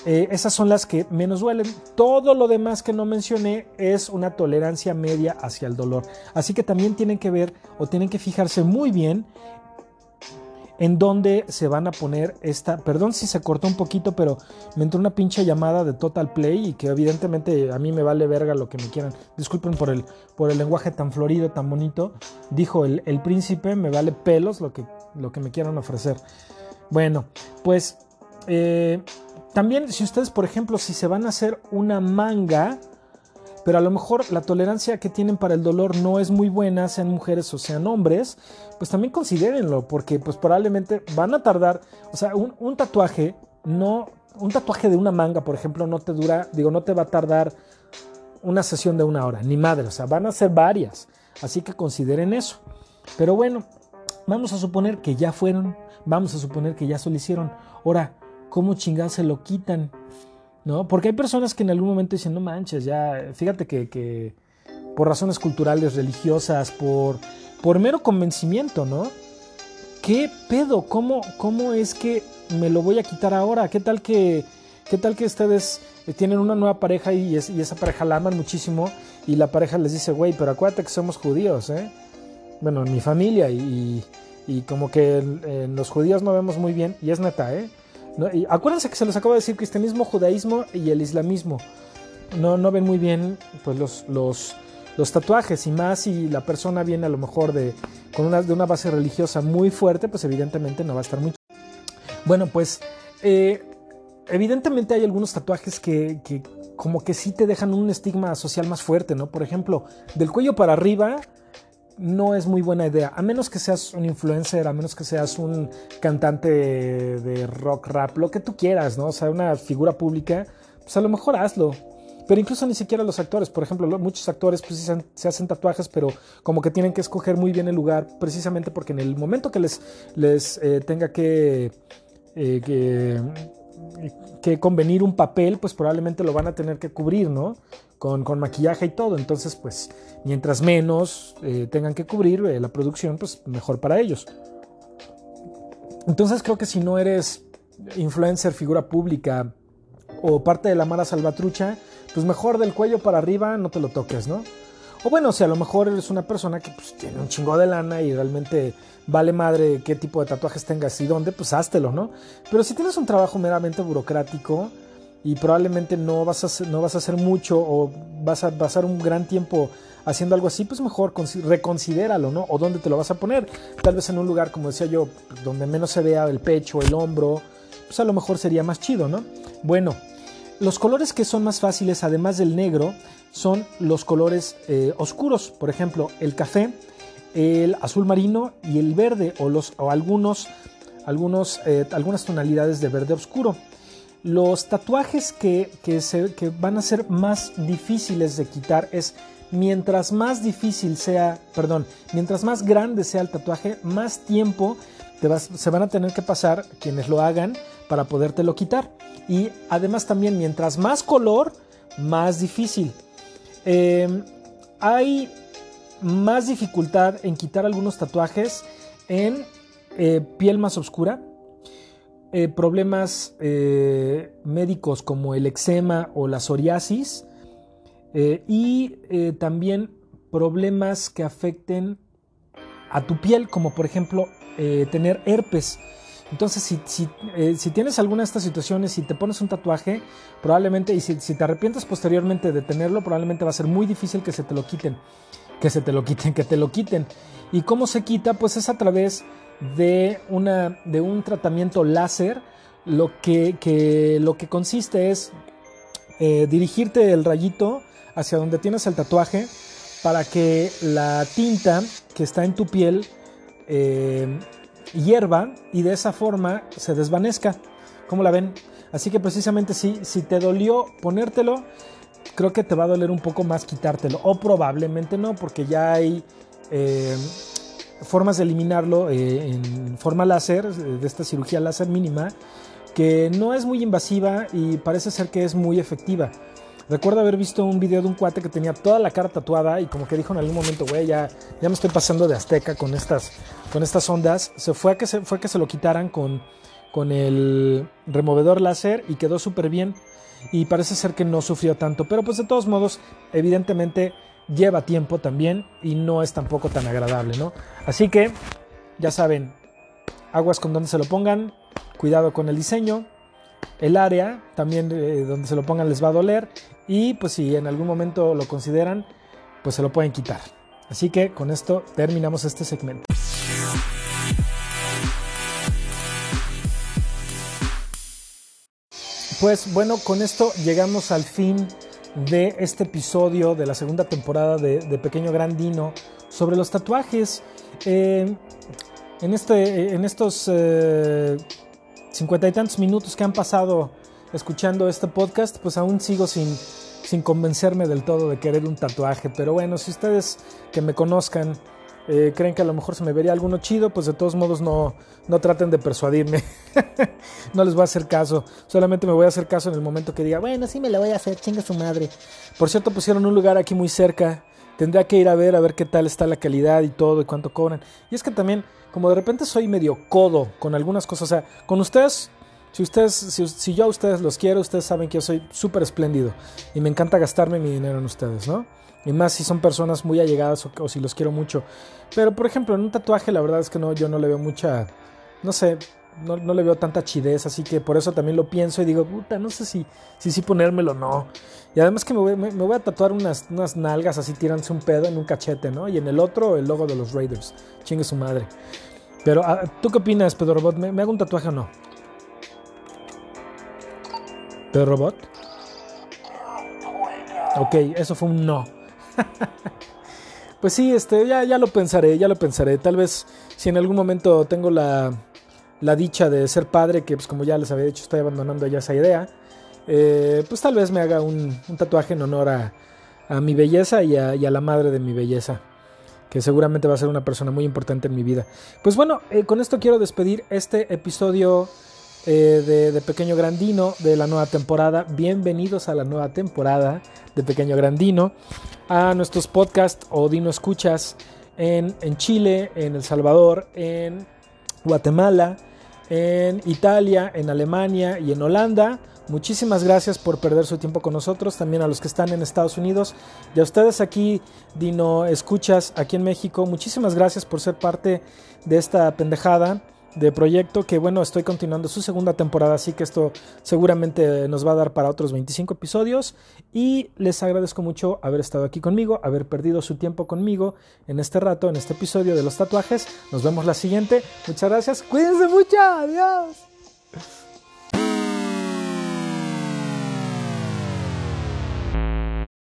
Eh, esas son las que menos duelen. Todo lo demás que no mencioné es una tolerancia media hacia el dolor. Así que también tienen que ver o tienen que fijarse muy bien en dónde se van a poner esta. Perdón si se cortó un poquito, pero me entró una pinche llamada de Total Play y que evidentemente a mí me vale verga lo que me quieran. Disculpen por el, por el lenguaje tan florido, tan bonito. Dijo el, el príncipe, me vale pelos lo que, lo que me quieran ofrecer. Bueno, pues eh, también si ustedes, por ejemplo, si se van a hacer una manga, pero a lo mejor la tolerancia que tienen para el dolor no es muy buena, sean mujeres o sean hombres, pues también considérenlo, porque pues probablemente van a tardar, o sea, un, un tatuaje, no, un tatuaje de una manga, por ejemplo, no te dura, digo, no te va a tardar una sesión de una hora, ni madre, o sea, van a ser varias, así que consideren eso. Pero bueno, vamos a suponer que ya fueron, vamos a suponer que ya se lo hicieron. Ahora, ¿cómo chingados se lo quitan? ¿no? Porque hay personas que en algún momento dicen, no manches, ya, fíjate que, que por razones culturales, religiosas, por, por mero convencimiento, ¿no? ¿Qué pedo? ¿Cómo, ¿Cómo es que me lo voy a quitar ahora? ¿Qué tal que, qué tal que ustedes tienen una nueva pareja y, es, y esa pareja la aman muchísimo y la pareja les dice, güey, pero acuérdate que somos judíos, ¿eh? Bueno, en mi familia y, y como que en los judíos no vemos muy bien, y es neta, ¿eh? Y acuérdense que se los acabo de decir cristianismo, judaísmo y el islamismo. No, no ven muy bien pues, los, los, los tatuajes y más si la persona viene a lo mejor de, con una, de una base religiosa muy fuerte, pues evidentemente no va a estar muy... Bueno, pues eh, evidentemente hay algunos tatuajes que, que como que sí te dejan un estigma social más fuerte, ¿no? Por ejemplo, del cuello para arriba no es muy buena idea, a menos que seas un influencer, a menos que seas un cantante de rock, rap, lo que tú quieras, ¿no? O sea, una figura pública, pues a lo mejor hazlo. Pero incluso ni siquiera los actores, por ejemplo, muchos actores pues, se hacen tatuajes, pero como que tienen que escoger muy bien el lugar, precisamente porque en el momento que les, les eh, tenga que, eh, que, que, convenir un papel, pues probablemente lo van a tener que cubrir, ¿no? Con, con maquillaje y todo. Entonces, pues mientras menos eh, tengan que cubrir eh, la producción, pues mejor para ellos. Entonces creo que si no eres influencer, figura pública o parte de la mara salvatrucha, pues mejor del cuello para arriba no te lo toques, ¿no? O bueno, si a lo mejor eres una persona que pues, tiene un chingo de lana y realmente vale madre qué tipo de tatuajes tengas y dónde, pues háztelo, ¿no? Pero si tienes un trabajo meramente burocrático y probablemente no vas a hacer, no vas a hacer mucho o vas a pasar un gran tiempo haciendo algo así, pues mejor reconsidéralo, ¿no? O dónde te lo vas a poner. Tal vez en un lugar, como decía yo, donde menos se vea el pecho, el hombro, pues a lo mejor sería más chido, ¿no? Bueno, los colores que son más fáciles, además del negro, son los colores eh, oscuros. Por ejemplo, el café, el azul marino y el verde, o, los, algunos, algunos, eh, algunas tonalidades de verde oscuro. Los tatuajes que, que, se, que van a ser más difíciles de quitar es mientras más difícil sea, perdón, mientras más grande sea el tatuaje, más tiempo te vas, se van a tener que pasar quienes lo hagan para podértelo quitar. Y además también, mientras más color, más difícil. Eh, hay más dificultad en quitar algunos tatuajes en eh, piel más oscura. Eh, problemas eh, médicos como el eczema o la psoriasis y también problemas que afecten a tu piel, como por ejemplo tener herpes. Entonces, si, si, si, tienes alguna de estas situaciones y te pones un tatuaje, probablemente, y si, si, te arrepientes posteriormente de tenerlo, probablemente va a ser muy difícil que se te lo quiten. Que se te lo quiten, que te lo quiten. ¿Y cómo se quita? Pues es a través de, una, de un tratamiento láser. Lo que, que, lo que consiste es eh, dirigirte el rayito hacia donde tienes el tatuaje para que la tinta que está en tu piel eh, hierva y de esa forma se desvanezca. ¿Cómo la ven? Así que precisamente si, si te dolió ponértelo, creo que te va a doler un poco más quitártelo. O probablemente no, porque ya hay eh, formas de eliminarlo eh, en forma láser, de esta cirugía láser mínima, que no es muy invasiva y parece ser que es muy efectiva. Recuerdo haber visto un video de un cuate que tenía toda la cara tatuada y como que dijo en algún momento, güey, ya, ya me estoy pasando de azteca con estas, con estas ondas. Se fue a que se, fue que se lo quitaran con, con el removedor láser y quedó súper bien y parece ser que no sufrió tanto, pero pues de todos modos, evidentemente lleva tiempo también y no es tampoco tan agradable, ¿no? Así que, ya saben, aguas con donde se lo pongan, cuidado con el diseño, el área también eh, donde se lo pongan les va a doler y pues si en algún momento lo consideran, pues se lo pueden quitar. Así que con esto terminamos este segmento. Pues bueno, con esto llegamos al fin de este episodio de la segunda temporada de, de Pequeño Grandino sobre los tatuajes. Eh, en, este, en estos eh, cincuenta y tantos minutos que han pasado escuchando este podcast, pues aún sigo sin, sin convencerme del todo de querer un tatuaje. Pero bueno, si ustedes que me conozcan eh, creen que a lo mejor se me vería alguno chido, pues de todos modos no, no traten de persuadirme. no les voy a hacer caso. Solamente me voy a hacer caso en el momento que diga, bueno, sí me la voy a hacer, chinga su madre. Por cierto, pusieron un lugar aquí muy cerca. Tendría que ir a ver, a ver qué tal está la calidad y todo y cuánto cobran. Y es que también, como de repente soy medio codo con algunas cosas, o sea, con ustedes si ustedes, si, si, yo a ustedes los quiero, ustedes saben que yo soy súper espléndido y me encanta gastarme mi dinero en ustedes, ¿no? Y más si son personas muy allegadas o, si los quiero mucho. Pero por ejemplo, en un tatuaje la verdad es que no, yo no le veo mucha, no sé, no, no, le veo tanta chidez, así que por eso también lo pienso y digo, puta, no sé si sí si, ponérmelo o no. Y además que me voy, a tatuar unas, unas nalgas así tirándose un pedo en un cachete, ¿no? Y en el otro el logo de los Raiders. Chingue su madre. Pero, ah, ¿tú qué opinas, Pedro Robot? ¿Me, ¿Me, hago un tatuaje o no? ¿Pedro Robot? Ok, eso fue un no. pues sí, este, ya, ya lo pensaré, ya lo pensaré. Tal vez si en algún momento tengo la, la dicha de ser padre, que pues como ya les había dicho, estoy abandonando ya esa idea, eh, pues tal vez me haga un, un tatuaje en honor a, a mi belleza y a, a, la madre de mi belleza, que seguramente va a ser una persona muy importante en mi vida. Pues bueno, eh, con esto quiero despedir este episodio eh, de, Pequeño Grandino de la nueva temporada. Bienvenidos a la nueva temporada de Pequeño Grandino, a nuestros podcasts o Dino Escuchas en, en Chile, en El Salvador, en Guatemala, en Italia, en Alemania y en Holanda. Muchísimas gracias por perder su tiempo con nosotros, también a los que están en Estados Unidos y a ustedes aquí, Dino Escuchas, aquí en México. Muchísimas gracias por ser parte de esta pendejada de proyecto que bueno estoy continuando su segunda temporada así que esto seguramente nos va a dar para otros 25 episodios. Y les agradezco mucho haber estado aquí conmigo haber perdido su tiempo conmigo en este rato en este episodio de los tatuajes. Nos vemos la siguiente. Muchas gracias. Cuídense mucho. Adiós